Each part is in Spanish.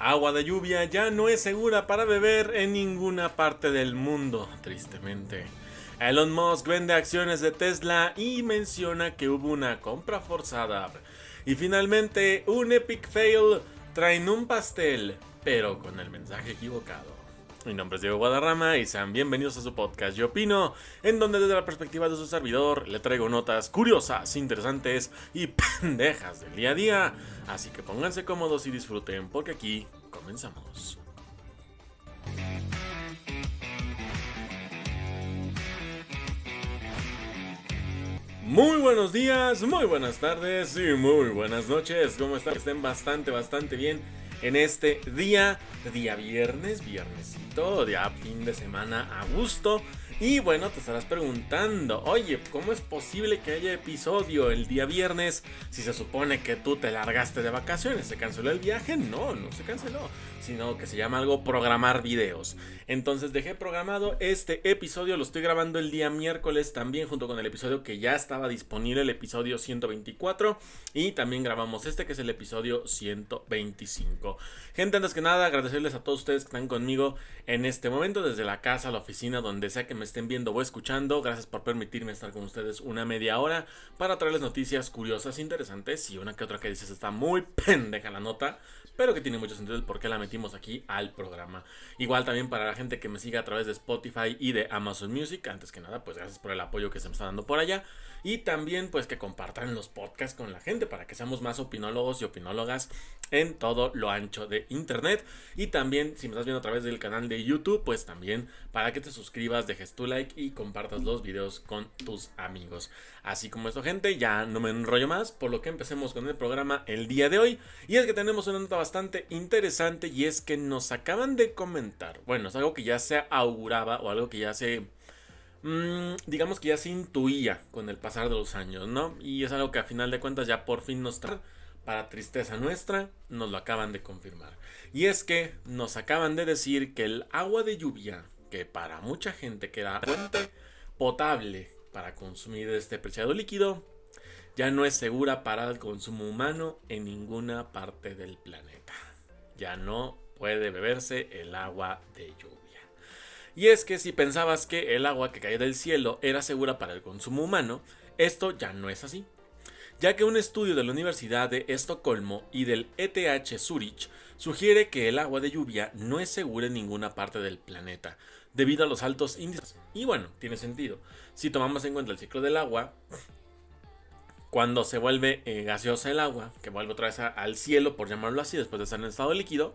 agua de lluvia ya no es segura para beber en ninguna parte del mundo, tristemente. Elon Musk vende acciones de Tesla y menciona que hubo una compra forzada. Y finalmente, un epic fail traen un pastel, pero con el mensaje equivocado. Mi nombre es Diego Guadarrama y sean bienvenidos a su podcast Yo Opino, en donde desde la perspectiva de su servidor le traigo notas curiosas, interesantes y pendejas del día a día. Así que pónganse cómodos y disfruten porque aquí comenzamos. Muy buenos días, muy buenas tardes y muy buenas noches. ¿Cómo están? Estén bastante, bastante bien en este día, día viernes, viernesito, día fin de semana a gusto. Y bueno, te estarás preguntando, oye, ¿cómo es posible que haya episodio el día viernes si se supone que tú te largaste de vacaciones? ¿Se canceló el viaje? No, no se canceló, sino que se llama algo programar videos. Entonces dejé programado este episodio, lo estoy grabando el día miércoles también junto con el episodio que ya estaba disponible, el episodio 124. Y también grabamos este que es el episodio 125. Gente, antes que nada, agradecerles a todos ustedes que están conmigo en este momento, desde la casa, la oficina, donde sea que me estén viendo o escuchando. Gracias por permitirme estar con ustedes una media hora para traerles noticias curiosas, interesantes y una que otra que dices está muy pendeja la nota pero que tiene mucho sentido el por qué la metimos aquí al programa. Igual también para la gente que me siga a través de Spotify y de Amazon Music, antes que nada, pues gracias por el apoyo que se me está dando por allá. Y también pues que compartan los podcasts con la gente para que seamos más opinólogos y opinólogas en todo lo ancho de internet. Y también si me estás viendo a través del canal de YouTube, pues también para que te suscribas, dejes tu like y compartas los videos con tus amigos. Así como esto gente, ya no me enrollo más, por lo que empecemos con el programa el día de hoy. Y es que tenemos una nota bastante interesante y es que nos acaban de comentar, bueno, es algo que ya se auguraba o algo que ya se Mm, digamos que ya se intuía con el pasar de los años, ¿no? Y es algo que a final de cuentas ya por fin nos para tristeza nuestra, nos lo acaban de confirmar. Y es que nos acaban de decir que el agua de lluvia, que para mucha gente queda potable para consumir este preciado líquido, ya no es segura para el consumo humano en ninguna parte del planeta. Ya no puede beberse el agua de lluvia. Y es que si pensabas que el agua que caía del cielo era segura para el consumo humano, esto ya no es así. Ya que un estudio de la Universidad de Estocolmo y del ETH Zurich sugiere que el agua de lluvia no es segura en ninguna parte del planeta, debido a los altos índices. Y bueno, tiene sentido. Si tomamos en cuenta el ciclo del agua, cuando se vuelve eh, gaseosa el agua, que vuelve otra vez al cielo, por llamarlo así, después de estar en estado líquido,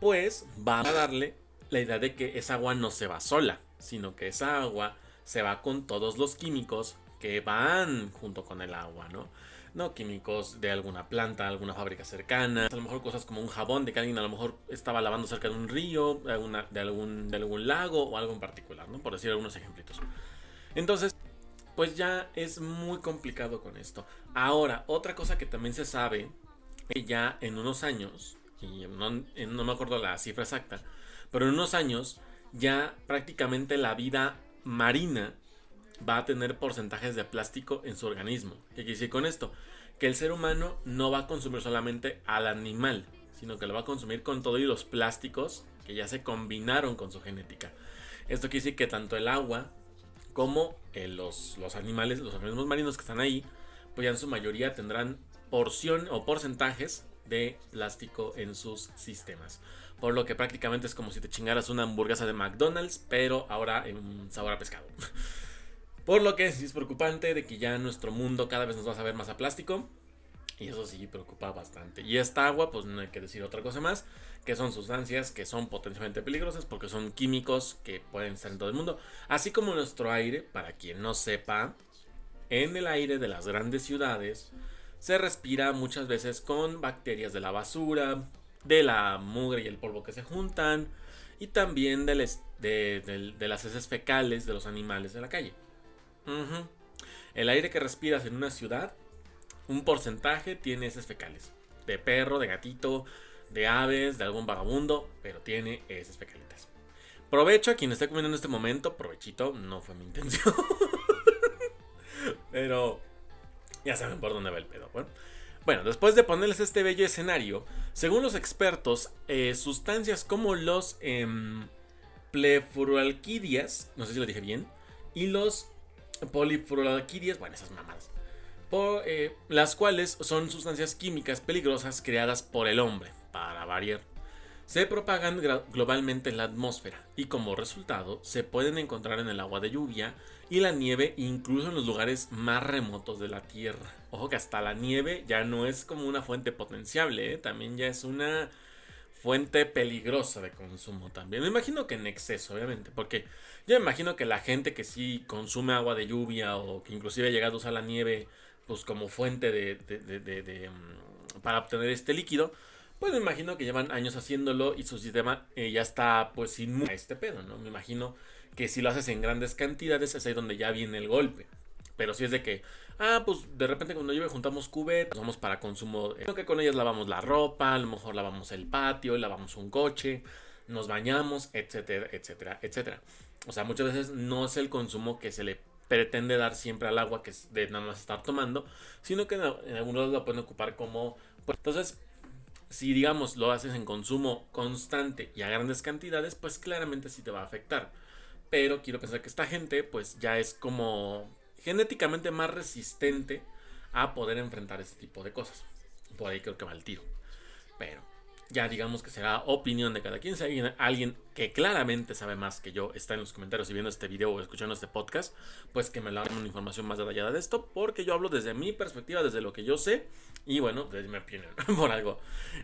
pues va a darle la idea de que esa agua no se va sola, sino que esa agua se va con todos los químicos que van junto con el agua, ¿no? No químicos de alguna planta, alguna fábrica cercana, a lo mejor cosas como un jabón de que alguien a lo mejor estaba lavando cerca de un río, de, de, algún, de algún lago o algo en particular, ¿no? Por decir algunos ejemplitos. Entonces, pues ya es muy complicado con esto. Ahora, otra cosa que también se sabe, que ya en unos años, y no me acuerdo la cifra exacta, pero en unos años ya prácticamente la vida marina va a tener porcentajes de plástico en su organismo. ¿Qué quiere decir con esto? Que el ser humano no va a consumir solamente al animal, sino que lo va a consumir con todos los plásticos que ya se combinaron con su genética. Esto quiere decir que tanto el agua como eh, los, los animales, los organismos marinos que están ahí, pues ya en su mayoría tendrán porción o porcentajes de plástico en sus sistemas. Por lo que prácticamente es como si te chingaras una hamburguesa de McDonald's, pero ahora en sabor a pescado. Por lo que es preocupante de que ya nuestro mundo cada vez nos va a saber más a plástico. Y eso sí preocupa bastante. Y esta agua, pues no hay que decir otra cosa más, que son sustancias que son potencialmente peligrosas porque son químicos que pueden estar en todo el mundo. Así como nuestro aire, para quien no sepa, en el aire de las grandes ciudades se respira muchas veces con bacterias de la basura, de la mugre y el polvo que se juntan y también de, las heces fecales de los animales de la calle. El aire que respiras en una ciudad, un porcentaje tiene heces fecales. De perro, de gatito, de aves, de algún vagabundo, pero tiene heces fecalitas. Provecho a quien esté comiendo en este momento, provechito, no fue mi intención. pero ya saben por dónde va el pedo. Bueno, Bueno, después de ponerles este bello escenario, según los expertos, eh, sustancias como los eh, no sé si lo dije bien, y los polifluoralquidias, bueno, esas mamadas, por, eh, las cuales son sustancias químicas peligrosas creadas por el hombre, para variar. Se propagan globalmente en la atmósfera y como resultado se pueden encontrar en el agua de lluvia y la nieve incluso en los lugares más remotos de la Tierra. Ojo que hasta la nieve ya no es como una fuente potenciable, ¿eh? también ya es una fuente peligrosa de consumo también. Me imagino que en exceso, obviamente, porque yo me imagino que la gente que sí consume agua de lluvia o que inclusive ha llegado a usar la nieve pues como fuente de, mm, para obtener este líquido, pues me imagino que llevan años haciéndolo y su sistema eh, ya está pues inmune a este pedo, ¿no? Me imagino que si lo haces en grandes cantidades es ahí donde ya viene el golpe. Pero si es de que, ah, pues de repente cuando llueve juntamos cubetas, vamos para consumo, creo que con ellas lavamos la ropa, a lo mejor lavamos el patio, lavamos un coche, nos bañamos, etcétera, etcétera, etcétera. O sea, muchas veces no es el consumo que se le pretende dar siempre al agua que es de nada más estar tomando, sino que en, algunos lo pueden ocupar como... Pues, entonces, si digamos lo haces en consumo constante y a grandes cantidades, pues claramente sí te va a afectar. Pero quiero pensar que esta gente pues ya es como genéticamente más resistente a poder enfrentar este tipo de cosas. Por ahí creo que va el tiro. Pero ya digamos que será opinión de cada quien. Si alguien, alguien que claramente sabe más que yo está en los comentarios y viendo este video o escuchando este podcast, pues que me la una información más detallada de esto, porque yo hablo desde mi perspectiva, desde lo que yo sé, y bueno, desde mi opinión, por algo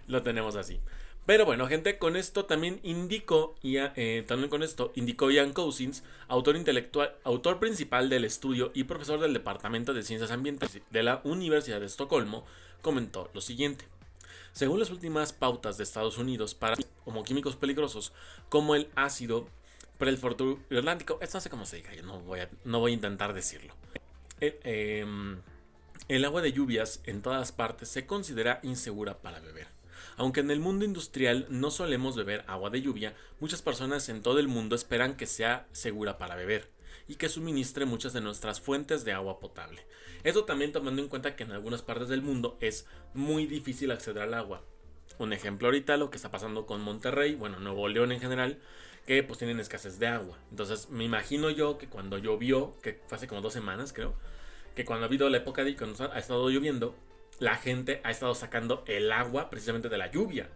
lo tenemos así. Pero bueno, gente, con esto también indicó, y eh, también con esto indicó Ian Cousins, autor intelectual, autor principal del estudio y profesor del Departamento de Ciencias Ambientales de la Universidad de Estocolmo, comentó lo siguiente. Según las últimas pautas de Estados Unidos para homoquímicos peligrosos como el ácido atlántico, esto no sé cómo se diga, yo no voy a, no voy a intentar decirlo. El, em, el agua de lluvias en todas partes se considera insegura para beber. Aunque en el mundo industrial no solemos beber agua de lluvia, muchas personas en todo el mundo esperan que sea segura para beber y que suministre muchas de nuestras fuentes de agua potable. Esto también tomando en cuenta que en algunas partes del mundo es muy difícil acceder al agua. Un ejemplo ahorita lo que está pasando con Monterrey, bueno, Nuevo León en general, que pues tienen escasez de agua. Entonces me imagino yo que cuando llovió, que fue hace como dos semanas creo, que cuando ha habido la época de cuando ha estado lloviendo, la gente ha estado sacando el agua precisamente de la lluvia.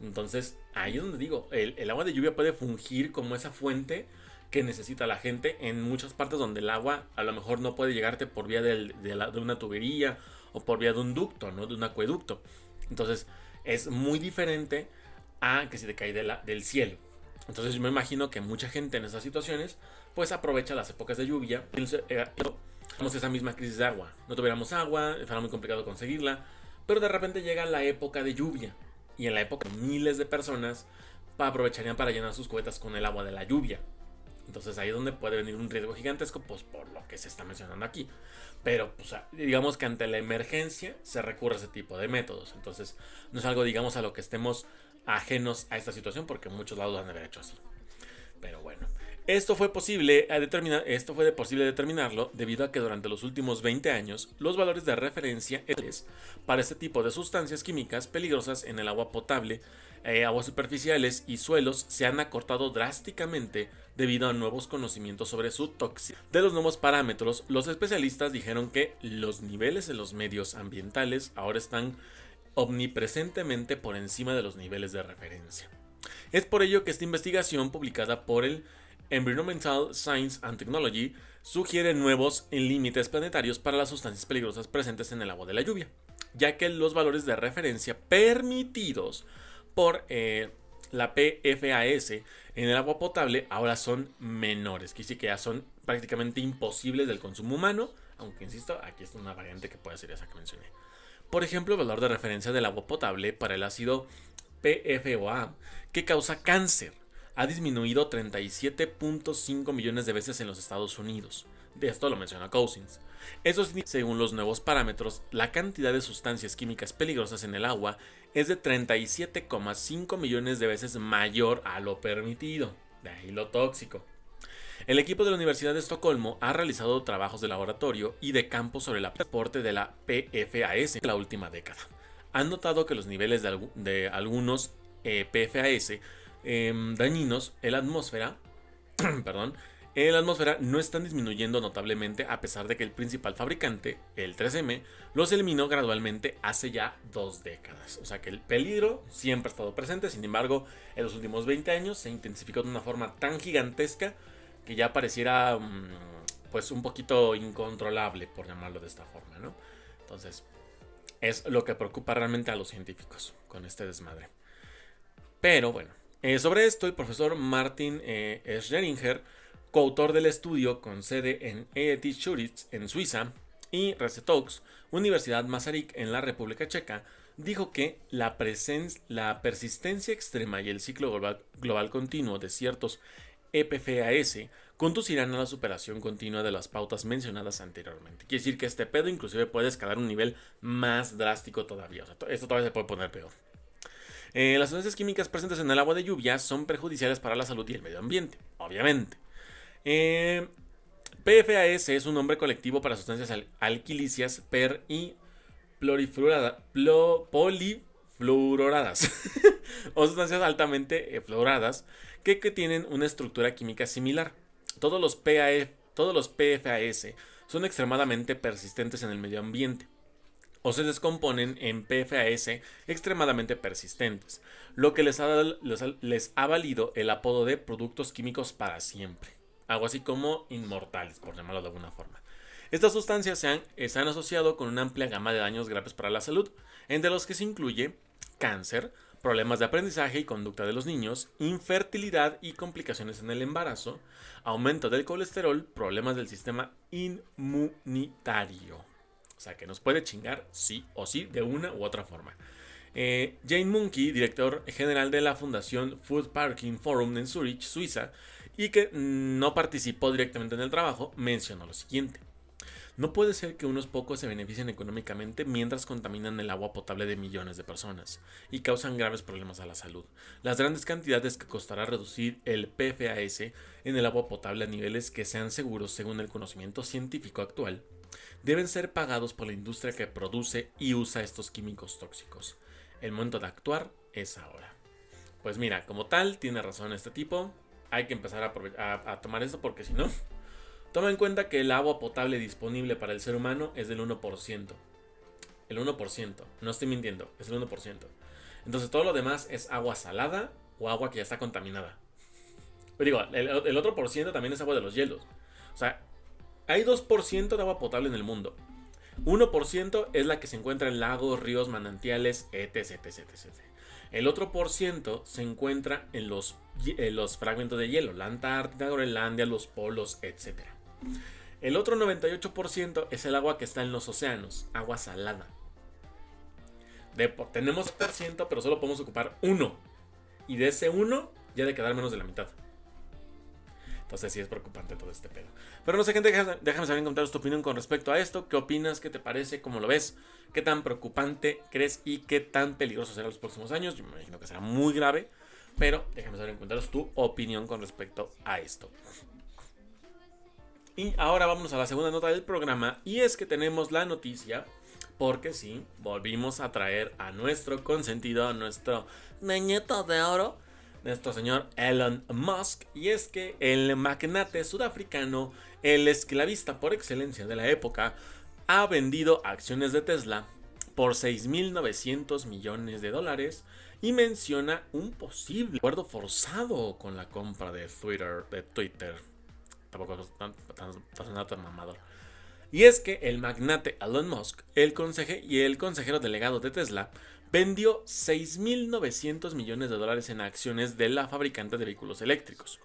Entonces ahí es donde digo, el, el agua de lluvia puede fungir como esa fuente que necesita la gente en muchas partes donde el agua a lo mejor no puede llegarte por vía de, una tubería o por vía de un ducto, ¿no? De un acueducto. Entonces es muy diferente a que si te cae del cielo. Entonces yo me imagino que mucha gente en esas situaciones pues aprovecha las épocas de lluvia. Eh, tenemos esa misma crisis de agua. No tuviéramos agua, será muy complicado conseguirla. Pero de repente llega la época de lluvia. Y en la época miles de personas aprovecharían para llenar sus cubetas con el agua de la lluvia. Entonces ahí es donde puede venir un riesgo gigantesco, pues por lo que se está mencionando aquí. Pero pues, digamos que ante la emergencia se recurre a ese tipo de métodos. Entonces no es algo, digamos, a lo que estemos ajenos a esta situación, porque muchos lados han de haber hecho así. Esto fue posible a determinar, esto fue posible determinarlo debido a que durante los últimos 20 años los valores de referencia para este tipo de sustancias químicas peligrosas en el agua potable eh, aguas superficiales y suelos se han acortado drásticamente debido a nuevos conocimientos sobre su toxicidad. De los nuevos parámetros, los especialistas dijeron que los niveles en los medios ambientales ahora están omnipresentemente por encima de los niveles de referencia. Es por ello que esta investigación publicada por el Environmental Science and Technology sugiere nuevos límites planetarios para las sustancias peligrosas presentes en el agua de la lluvia, ya que los valores de referencia permitidos por eh, la PFAS en el agua potable ahora son menores, que sí que ya son prácticamente imposibles del consumo humano, aunque insisto, aquí está una variante que puede ser esa que mencioné. Por ejemplo, el valor de referencia del agua potable para el ácido PFOA, que causa cáncer, ha disminuido 37.5 millones de veces en los Estados Unidos. De esto lo menciona Cousins. Eso significa, según los nuevos parámetros, la cantidad de sustancias químicas peligrosas en el agua es de 37,5 millones de veces mayor a lo permitido. De ahí lo tóxico. El equipo de la Universidad de Estocolmo ha realizado trabajos de laboratorio y de campo sobre el transporte de la PFAS en la última década. Han notado que los niveles de, algunos eh, PFAS em, dañinos en la atmósfera perdón, en la atmósfera no están disminuyendo notablemente a pesar de que el principal fabricante, el 3M, los eliminó gradualmente hace ya dos décadas. O sea que el peligro siempre ha estado presente, sin embargo, en los últimos 20 años se intensificó de una forma tan gigantesca que ya pareciera mm, pues un poquito incontrolable, por llamarlo de esta forma, ¿no? Entonces, es lo que preocupa realmente a los científicos con este desmadre. Pero bueno, eh, sobre esto el profesor Martin eh, Scheringer coautor del estudio con sede en ETH Zurich en Suiza y Resetox, Universidad Masaryk en la República Checa, dijo que la, la persistencia extrema y el ciclo global, continuo de ciertos EPFAS conducirán a la superación continua de las pautas mencionadas anteriormente. Quiere decir que este pedo inclusive puede escalar un nivel más drástico todavía. esto todavía se puede poner peor. Eh, las sustancias químicas presentes en el agua de lluvia son perjudiciales para la salud y el medio ambiente, obviamente. Eh, PFAS es un nombre colectivo para sustancias alquilicias per y polifluororadas o sustancias altamente fluoradas que, tienen una estructura química similar. Todos los, todos los PFAS son extremadamente persistentes en el medio ambiente o se descomponen en PFAS extremadamente persistentes, lo que les ha valido el apodo de productos químicos para siempre algo así como inmortales, por llamarlo de alguna forma. Estas sustancias se han, asociado con una amplia gama de daños graves para la salud, entre los que se incluye cáncer, problemas de aprendizaje y conducta de los niños, infertilidad y complicaciones en el embarazo, aumento del colesterol, problemas del sistema inmunitario. O sea que nos puede chingar sí o sí de una u otra forma. Eh, Jane Monkey, director general de la Fundación Food Parking Forum en Zurich, Suiza, y que no participó directamente en el trabajo, mencionó lo siguiente. No puede ser que unos pocos se beneficien económicamente mientras contaminan el agua potable de millones de personas y causan graves problemas a la salud. Las grandes cantidades que costará reducir el PFAS en el agua potable a niveles que sean seguros según el conocimiento científico actual deben ser pagados por la industria que produce y usa estos químicos tóxicos. El momento de actuar es ahora. Pues mira, como tal, tiene razón este tipo hay que empezar a, tomar esto porque si no, toma en cuenta que el agua potable disponible para el ser humano es del 1%. El 1%, no estoy mintiendo, es el 1%. Entonces todo lo demás es agua salada o agua que ya está contaminada. Pero digo, el, otro por ciento también es agua de los hielos. O sea, hay 2% de agua potable en el mundo. 1% es la que se encuentra en lagos, ríos, manantiales, etc, etc. El otro por ciento se encuentra en los, fragmentos de hielo, la Antártida, Groenlandia, los polos, etc. El otro 98% es el agua que está en los océanos, agua salada. De, tenemos por ciento, pero solo podemos ocupar uno. Y de ese uno ya de quedar menos de la mitad. Entonces sí es preocupante todo este pedo. Pero no sé, gente, déjame saber en comentarios tu opinión con respecto a esto. ¿Qué opinas? ¿Qué te parece? ¿Cómo lo ves? ¿Qué tan preocupante crees y qué tan peligroso será los próximos años? Yo me imagino que será muy grave. Pero déjame saber en comentarios tu opinión con respecto a esto. Y ahora vamos a la segunda nota del programa. Y es que tenemos la noticia. Porque sí, volvimos a traer a nuestro consentido, a nuestro niñito de oro nuestro señor Elon Musk, y es que el magnate sudafricano, el esclavista por excelencia de la época, ha vendido acciones de Tesla por 6.900 millones de dólares y menciona un posible acuerdo forzado con la compra de Twitter. Tampoco tan, tan, tan mamador. Y es que el magnate Elon Musk el y el consejero delegado de Tesla vendió 6.900 millones de dólares en acciones de la fabricante de vehículos eléctricos,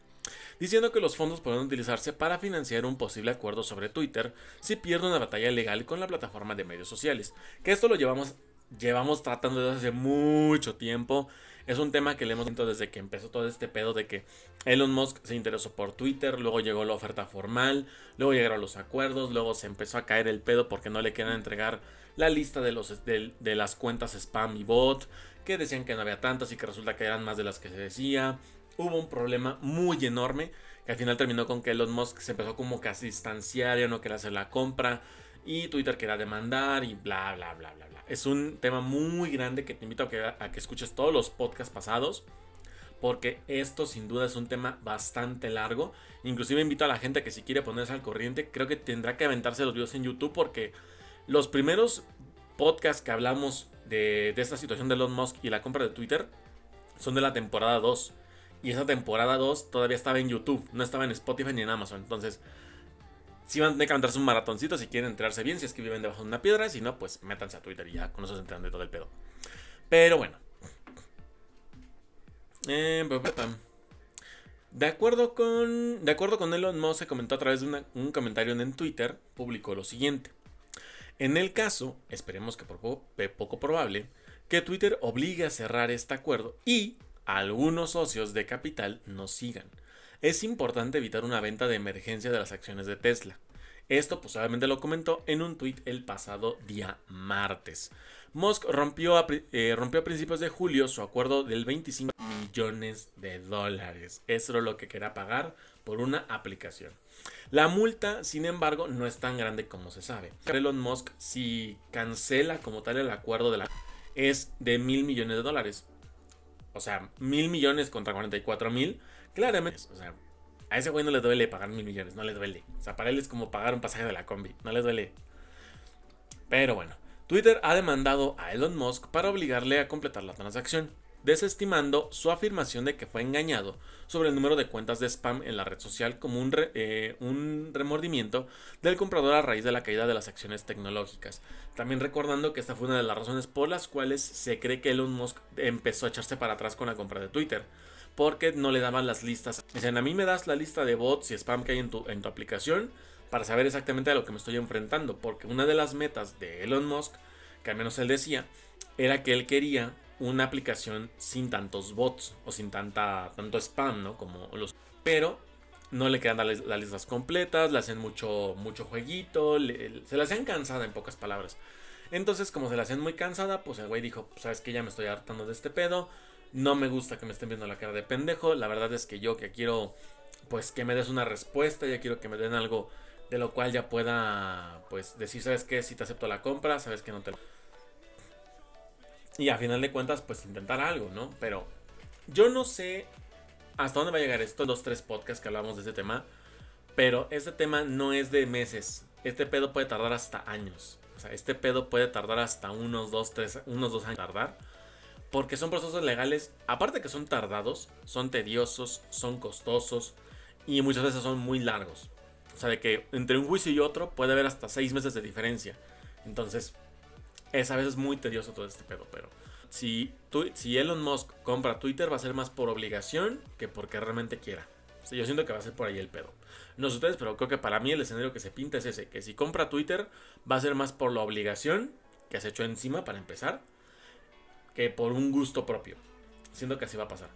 diciendo que los fondos pueden utilizarse para financiar un posible acuerdo sobre Twitter si pierde una batalla legal con la plataforma de medios sociales. Que esto lo llevamos, llevamos tratando desde hace mucho tiempo. Es un tema que le hemos visto desde que empezó todo este pedo de que Elon Musk se interesó por Twitter, luego llegó la oferta formal, luego llegaron los acuerdos, luego se empezó a caer el pedo porque no le querían entregar la lista de, los, de, las cuentas spam y bot, que decían que no había tantas y que resulta que eran más de las que se decía. hubo un problema muy enorme que al final terminó con que Elon Musk se empezó como casi distanciar, ya no quería hacer la compra y Twitter quería demandar y bla, bla, bla, bla, bla. Es un tema muy grande que te invito a que, a que escuches todos los podcasts pasados porque esto sin duda es un tema bastante largo. Inclusive invito a la gente que si quiere ponerse al corriente, creo que tendrá que aventarse los videos en YouTube porque los primeros podcasts que hablamos de, esta situación de Elon Musk y la compra de Twitter son de la temporada 2. Y esa temporada 2 todavía estaba en YouTube, no estaba en Spotify ni en Amazon. Entonces, si van a tener que aventarse un maratoncito si quieren enterarse bien, si es que viven debajo de una piedra, si no, pues métanse a Twitter y ya con eso se enteran de todo el pedo. Pero bueno, eh, de acuerdo con. De acuerdo con Elon Musk se comentó a través de un comentario en Twitter, publicó lo siguiente. En el caso, esperemos que poco probable, que Twitter obligue a cerrar este acuerdo y algunos socios de capital nos sigan. Es importante evitar una venta de emergencia de las acciones de Tesla. Esto pues lo comentó en un tweet el pasado día martes. Musk rompió a, eh, rompió a principios de julio su acuerdo del 25 millones de dólares. Eso es lo que quería pagar por una aplicación. La multa, sin embargo, no es tan grande como se sabe. Elon Musk, si cancela como tal el acuerdo de la es de mil millones de dólares. O sea, mil millones contra 44 mil. Claramente, o sea, a ese güey no le duele pagar mil millones, no le duele. O sea, para él es como pagar un pasaje de la combi, no le duele. Pero bueno, Twitter ha demandado a Elon Musk para obligarle a completar la transacción, desestimando su afirmación de que fue engañado sobre el número de cuentas de spam en la red social como un, eh, un remordimiento del comprador a raíz de la caída de las acciones tecnológicas. También recordando que esta fue una de las razones por las cuales se cree que Elon Musk empezó a echarse para atrás con la compra de Twitter porque no le daban las listas. Dicen, a mí me das la lista de bots y spam que hay en tu aplicación para saber exactamente a lo que me estoy enfrentando. Porque una de las metas de Elon Musk, que al menos él decía, era que él quería una aplicación sin tantos bots o sin tanta, tanto spam, ¿no? Como los... Pero no le quedan las, listas completas, le hacen mucho, mucho jueguito, se la hacen cansada en pocas palabras. Entonces, como se la hacen muy cansada, pues el güey dijo, sabes que ya me estoy hartando de este pedo, no me gusta que me estén viendo la cara de pendejo, la verdad es que yo que quiero, pues que me des una respuesta, ya quiero que me den algo de lo cual ya pueda pues decir, ¿sabes qué? Si te acepto la compra, sabes que no te... Y a final de cuentas pues intentar algo, ¿no? Pero yo no sé hasta dónde va a llegar esto, los tres podcasts que hablamos de este tema, pero este tema no es de meses, este pedo puede tardar hasta años. O sea, este pedo puede tardar hasta unos dos, tres, unos dos años tardar. Porque son procesos legales, aparte que son tardados, son tediosos, son costosos y muchas veces son muy largos. O sea, de que entre un juicio y otro puede haber hasta seis meses de diferencia. Entonces, es a veces muy tedioso todo este pedo, pero si, si Elon Musk compra Twitter va a ser más por obligación que porque realmente quiera. O yo siento que va a ser por ahí el pedo. No sé ustedes, pero creo que para mí el escenario que se pinta es ese, que si compra Twitter va a ser más por la obligación que se echó encima para empezar, que por un gusto propio. Siento que así va a pasar.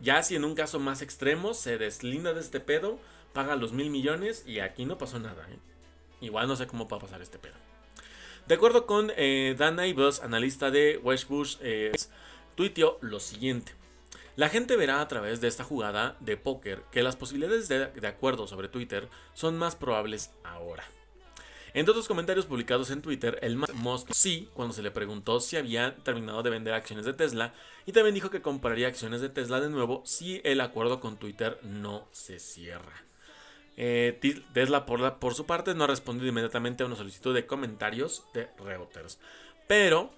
Ya si en un caso más extremo se deslinda de este pedo, paga los mil millones y aquí no pasó nada. ¿eh? Igual no sé cómo va a pasar este pedo. De acuerdo con eh, Dan analista de Westbush, eh, tuiteó lo siguiente. La gente verá a través de esta jugada de póker que las posibilidades de, de acuerdo sobre Twitter son más probables ahora. Entre otros comentarios publicados en Twitter, el Musk sí, cuando se le preguntó si había terminado de vender acciones de Tesla, y también dijo que compraría acciones de Tesla de nuevo si el acuerdo con Twitter no se cierra. Eh, Tesla, por, por su parte, no ha respondido inmediatamente a una solicitud de comentarios de Reuters. Pero,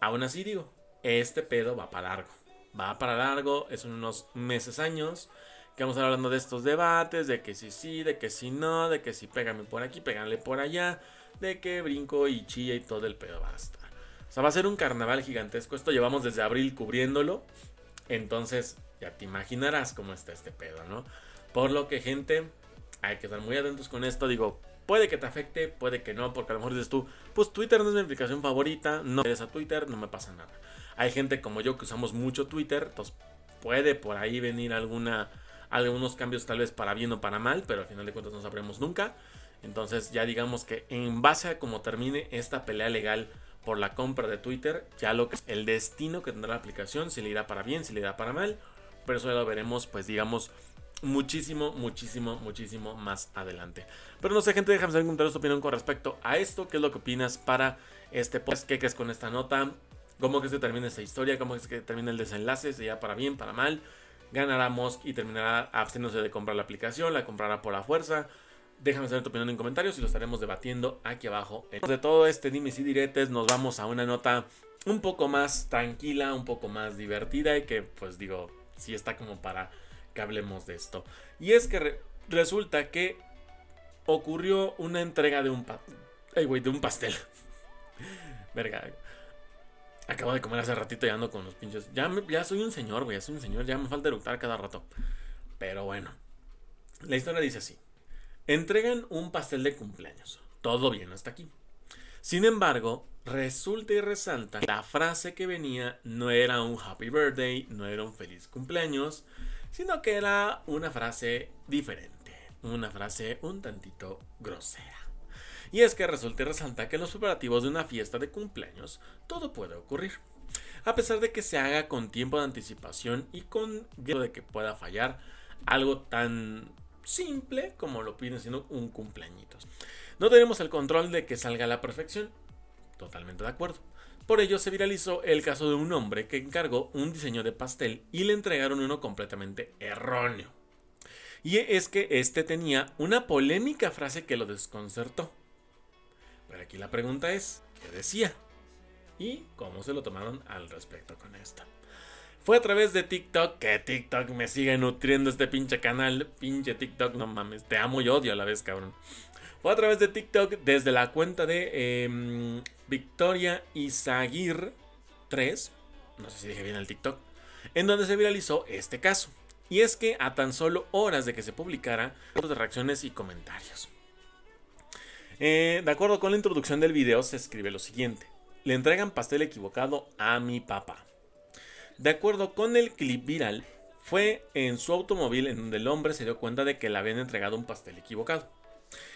aún así digo, este pedo va para largo. Va para largo, es unos meses, años. Que vamos a estar hablando de estos debates, de que si sí, de que si no, de que si pégame por aquí, pégale por allá, de que brinco y chilla y todo el pedo basta. O sea, va a ser un carnaval gigantesco. Esto llevamos desde abril cubriéndolo. Entonces, ya te imaginarás cómo está este pedo, ¿no? Por lo que, gente, hay que estar muy atentos con esto. Digo, puede que te afecte, puede que no, porque a lo mejor dices tú, pues Twitter no es mi aplicación favorita, no eres a Twitter, no me pasa nada. Hay gente como yo que usamos mucho Twitter, entonces puede por ahí venir alguna, algunos cambios tal vez para bien o para mal, pero al final de cuentas no sabremos nunca. Entonces ya digamos que en base a cómo termine esta pelea legal por la compra de Twitter, ya lo que es el destino que tendrá la aplicación, si le irá para bien, si le irá para mal, pero eso ya lo veremos, pues digamos, muchísimo, muchísimo, muchísimo más adelante. Pero no sé, gente, déjame saber en comentarios tu opinión con respecto a esto. ¿Qué es lo que opinas para este pues ¿Qué crees con esta nota? ¿Cómo que termina esta historia? ¿Cómo crees que termina el desenlace? ¿Sería para bien, para mal? ¿Ganará Musk y terminará absteniéndose de comprar la aplicación? ¿La comprará por la fuerza? Déjame saber tu opinión en comentarios y lo estaremos debatiendo aquí abajo. De todo este dimes y diretes, nos vamos a una nota un poco más tranquila, un poco más divertida y que, pues digo, sí está como para que hablemos de esto. Y es que resulta que ocurrió una entrega de un, de un pastel. Verga. Acabo de comer hace ratito y ando con los pinches. Ya, ya soy un señor, güey. Ya soy un señor. Ya me falta eructar cada rato. Pero bueno. La historia dice así. Entregan un pastel de cumpleaños. Todo bien hasta aquí. Sin embargo, resulta y resalta la frase que venía no era un happy birthday, no era un feliz cumpleaños, sino que era una frase diferente, una frase un tantito grosera. Y es que resulta y resalta que en los preparativos de una fiesta de cumpleaños todo puede ocurrir. A pesar de que se haga con tiempo de anticipación y con de que pueda fallar algo tan simple como lo piden siendo un cumpleañitos. No tenemos el control de que salga a la perfección. Totalmente de acuerdo. Por ello se viralizó el caso de un hombre que encargó un diseño de pastel y le entregaron uno completamente erróneo. Y es que este tenía una polémica frase que lo desconcertó. Pero aquí la pregunta es, ¿qué decía? ¿Y cómo se lo tomaron al respecto con esto? Fue a través de TikTok, que TikTok me sigue nutriendo este pinche canal. Pinche TikTok, no mames, te amo y odio a la vez, cabrón. Fue a través de TikTok desde la cuenta de em, Victoria Isaguir 3. No sé si dije bien el TikTok. En donde se viralizó este caso. Y es que a tan solo horas de que se publicara, de reacciones y comentarios. Eh, de acuerdo con la introducción del video, se escribe lo siguiente: Le entregan pastel equivocado a mi papá. De acuerdo con el clip viral, fue en su automóvil en donde el hombre se dio cuenta de que le habían entregado un pastel equivocado.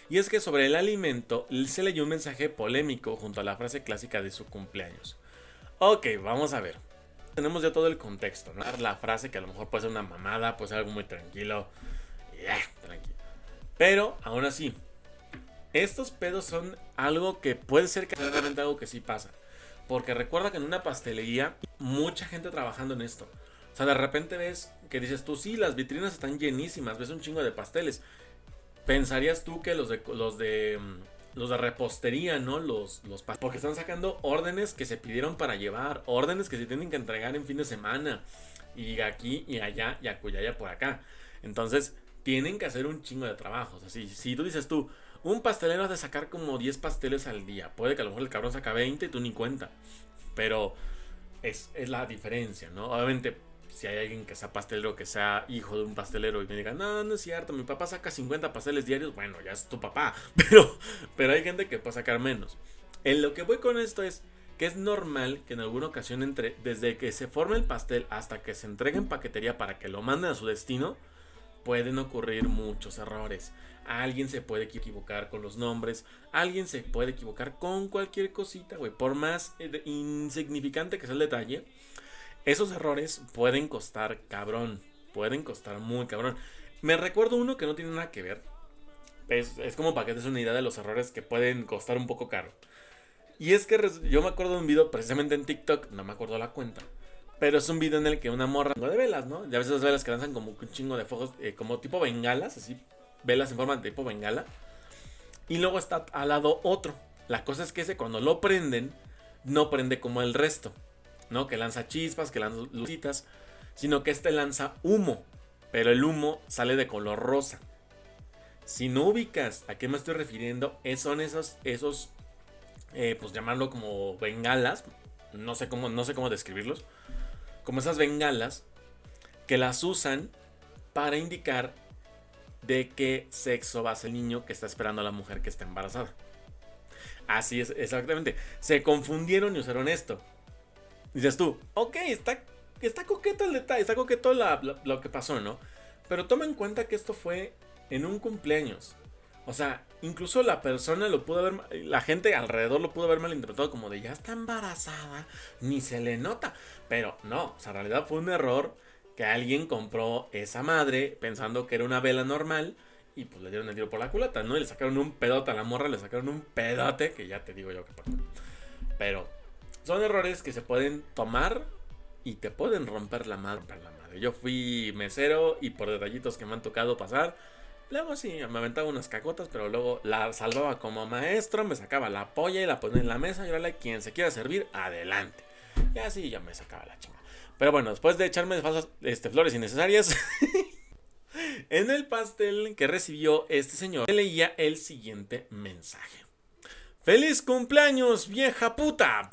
Y es que sobre el alimento se leyó un mensaje polémico junto a la frase clásica de su cumpleaños. Ok, vamos a ver. Tenemos ya todo el contexto, ¿no? La frase que a lo mejor puede ser una mamada, puede ser algo muy tranquilo. Yeah, tranquilo. Pero, aún así, estos pedos son algo que puede ser que realmente algo que sí pasa. Porque recuerda que en una pastelería, mucha gente trabajando en esto. O sea, de repente ves que dices tú, sí, las vitrinas están llenísimas, ves un chingo de pasteles. Pensarías tú que los de los de mm, los de repostería, ¿no? Los, los porque están sacando órdenes que se pidieron para llevar, órdenes que se tienen que entregar en fin de semana. Y aquí y allá y acuyaya por acá. Entonces, tienen que hacer un chingo de trabajo. O sea, si, tú dices tú, un pastelero ha de sacar como 10 pasteles al día. Puede que a lo mejor el cabrón saca 20 y tú ni cuenta. Pero es, la diferencia, ¿no? Obviamente, si hay alguien que sea pastelero, que sea hijo de un pastelero y me diga, no, no es cierto, mi papá saca 50 pasteles diarios, bueno, ya es tu papá. Pero, pero hay gente que puede sacar menos. En lo que voy con esto es que es normal que en alguna ocasión entre, desde que se forme el pastel hasta que se entregue en paquetería para que lo manden a su destino, pueden ocurrir muchos errores. Alguien se puede equivocar con los nombres. Alguien se puede equivocar con cualquier cosita, güey. Por más eh, insignificante que sea el detalle, esos errores pueden costar cabrón. Pueden costar muy cabrón. Me recuerdo uno que no tiene nada que ver. Es, como para que te des una idea de los errores que pueden costar un poco caro. Y es que yo me acuerdo de un video precisamente en TikTok, no me acuerdo la cuenta. Pero es un video en el que una morra de velas, ¿no? Ya a veces las velas que lanzan como un chingo de fuegos, eh, como tipo bengalas, así velas en forma de tipo bengala. Y luego está al lado otro. La cosa es que ese cuando lo prenden, no prende como el resto. ¿No? Que lanza chispas, que lanza lucitas. Sino que este lanza humo. Pero el humo sale de color rosa. Si no ubicas a qué me estoy refiriendo, son esos, esos eh, pues llamarlo como bengalas. No sé, cómo, no sé cómo describirlos. Como esas bengalas que las usan para indicar de qué sexo va a ser el niño que está esperando a la mujer que está embarazada. Así es, exactamente. Se confundieron y usaron esto. Dices tú, ok, está, está coqueto el detalle, está coqueto lo que pasó, ¿no? Pero toma en cuenta que esto fue en un cumpleaños. O sea, incluso la persona lo pudo haber, la gente alrededor lo pudo haber malinterpretado como de ya está embarazada, ni se le nota. Pero no, o sea, en realidad fue un error que alguien compró esa madre pensando que era una vela normal y pues le dieron el tiro por la culata, ¿no? Y le sacaron un pedote a la morra, le sacaron un pedote, que ya te digo yo que pasó. Pero son errores que se pueden tomar y te pueden romper la madre. La madre. Yo fui mesero y por detallitos que me han tocado pasar, luego sí, me aventaba unas cacotas, pero luego la salvaba como maestro, me sacaba la polla y la ponía en la mesa y ahora quien se quiera servir, adelante. Y así ya me sacaba la chinga. Pero bueno, después de echarme falsas este, flores innecesarias, en el pastel que recibió este señor, leía el siguiente mensaje. ¡Feliz cumpleaños, vieja puta!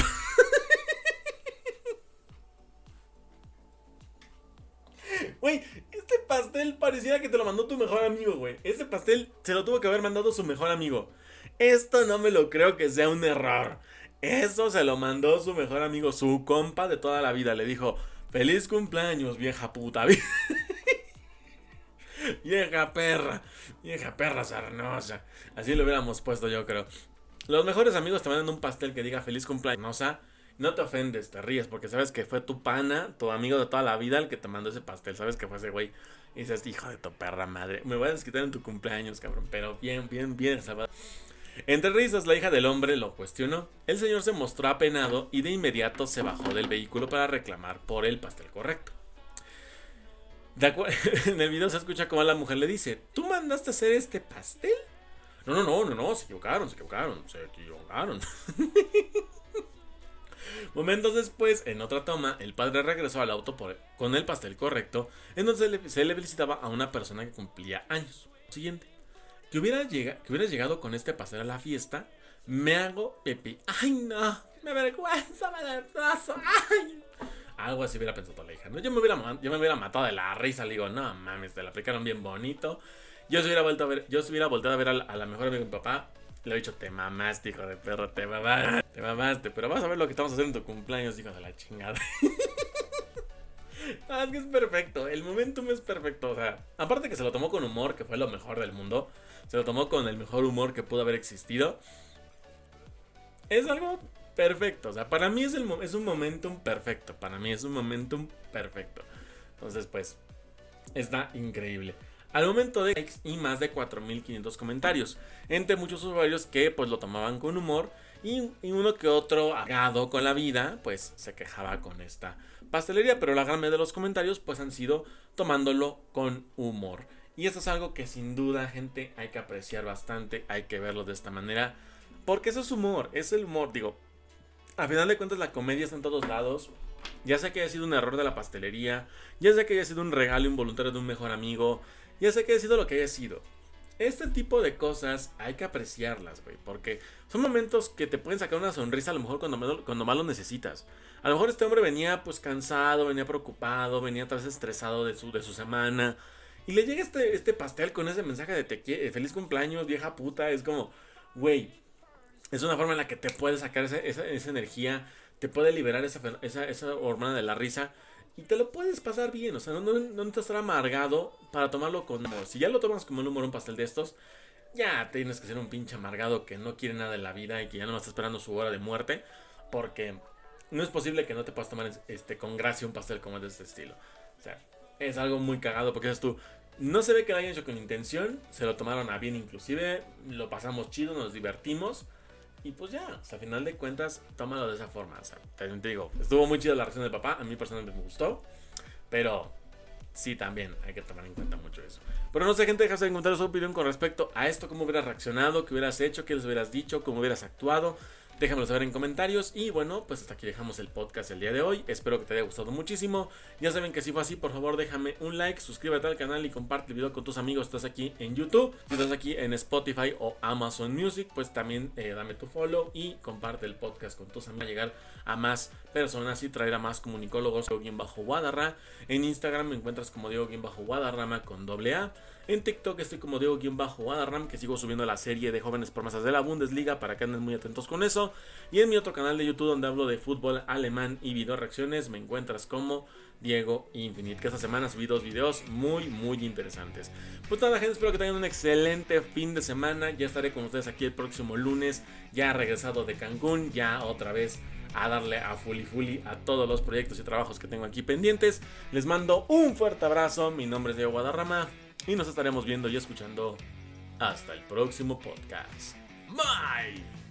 Güey, este pastel pareciera que te lo mandó tu mejor amigo, güey. Este pastel se lo tuvo que haber mandado su mejor amigo. Esto no me lo creo que sea un error. Eso se lo mandó su mejor amigo, su compa de toda la vida. Le dijo, feliz cumpleaños, vieja puta. vieja perra, vieja perra sarnosa. Así lo hubiéramos puesto yo creo. Los mejores amigos te mandan un pastel que diga feliz cumpleaños. No te ofendes, te ríes, porque sabes que fue tu pana, tu amigo de toda la vida, el que te mandó ese pastel. Sabes que fue ese güey. Y dices, hijo de tu perra madre, me voy a desquitar en tu cumpleaños, cabrón. Pero bien, bien, bien, salvado. Entre risas, la hija del hombre lo cuestionó. El señor se mostró apenado y de inmediato se bajó del vehículo para reclamar por el pastel correcto. en el video se escucha como la mujer le dice, ¿tú mandaste hacer este pastel? No, no, no, no, no, se equivocaron, se equivocaron, se equivocaron. Momentos después, en otra toma, el padre regresó al auto con el pastel correcto, en donde se le, felicitaba a una persona que cumplía años. Siguiente. Que hubiera, que llegado con este pastel a la fiesta, me hago pepe. ¡Ay, no! ¡Me avergüenza, me desplazo! ¡Ay! Algo así hubiera pensado la hija. ¿no? Yo, me hubiera, yo me hubiera matado de la risa. Le digo, no mames, te la aplicaron bien bonito. Yo se hubiera vuelto a ver, yo se hubiera volteado a ver a la, mejor amiga de mi papá le he dicho, te mamaste, hijo de perro, te mamaste, te mamaste. Pero vas a ver lo que estamos haciendo en tu cumpleaños, hijo de la chingada. ah, es que es perfecto. El momentum es perfecto. O sea, aparte que se lo tomó con humor, que fue lo mejor del mundo. Se lo tomó con el mejor humor que pudo haber existido. Es algo perfecto. O sea, para mí es, el, es un momentum perfecto. Para mí es un momentum perfecto. Entonces, pues, está increíble al momento de likes y más de 4500 comentarios, entre muchos usuarios que pues lo tomaban con humor y, uno que otro agado con la vida pues se quejaba con esta pastelería, pero la gran mayoría de los comentarios pues han sido tomándolo con humor. Y esto es algo que sin duda gente hay que apreciar bastante, hay que verlo de esta manera, porque eso es humor, es el humor, digo, a final de cuentas la comedia está en todos lados, ya sea que haya sido un error de la pastelería, ya sea que haya sido un regalo involuntario de un mejor amigo, ya sé que ha sido lo que haya sido. Este tipo de cosas hay que apreciarlas, güey, porque son momentos que te pueden sacar una sonrisa a lo mejor cuando, cuando más lo necesitas. A lo mejor este hombre venía pues cansado, venía preocupado, venía tal vez estresado de su, de su semana. Y le llega este, este pastel con ese mensaje de te feliz cumpleaños, vieja puta. Es como, güey, es una forma en la que te puede sacar esa, esa, energía, te puede liberar esa, esa, esa hormona de la risa y te lo puedes pasar bien, o sea, no, no, necesitas estar amargado para tomarlo con humor. Si ya lo tomas como un humor un pastel de estos, ya tienes que ser un pinche amargado que no quiere nada de la vida y que ya no está esperando su hora de muerte. Porque no es posible que no te puedas tomar este, con gracia un pastel como de este estilo. O sea, es algo muy cagado porque es tú. No se ve que lo hayan hecho con intención, se lo tomaron a bien inclusive, lo pasamos chido, nos divertimos. Y pues ya, o a final de cuentas, tómalo de esa forma. O sea, te digo, estuvo muy chida la reacción del papá, a mí personalmente me gustó. Pero sí, también hay que tomar en cuenta mucho eso. Pero no sé, gente, deja de encontrar su opinión con respecto a esto, cómo hubieras reaccionado, qué hubieras hecho, qué les hubieras dicho, cómo hubieras actuado. Déjamelo saber en comentarios. Y bueno, pues hasta aquí dejamos el podcast el día de hoy. Espero que te haya gustado muchísimo. Ya saben que si fue así, por favor déjame un like, suscríbete al canal y comparte el video con tus amigos. Estás aquí en YouTube, estás aquí en Spotify o Amazon Music, pues también eh, dame tu follow y comparte el podcast con tus amigos. Para llegar a más personas y traer a más comunicólogos. bajo Guadarra. En Instagram me encuentras como Diego-Guadarrama con doble A. En TikTok estoy como Diego-Adaram, que sigo subiendo la serie de jóvenes promesas de la Bundesliga para que anden muy atentos con eso. Y en mi otro canal de YouTube donde hablo de fútbol alemán y video reacciones, me encuentras como Diego Infinite, que esta semana subí dos videos muy, muy interesantes. Pues nada, gente, espero que tengan un excelente fin de semana. Ya estaré con ustedes aquí el próximo lunes, ya regresado de Cancún, ya otra vez a darle a fully fully a todos los proyectos y trabajos que tengo aquí pendientes. Les mando un fuerte abrazo. Mi nombre es Diego Guadarrama y nos estaremos viendo y escuchando hasta el próximo podcast. Bye.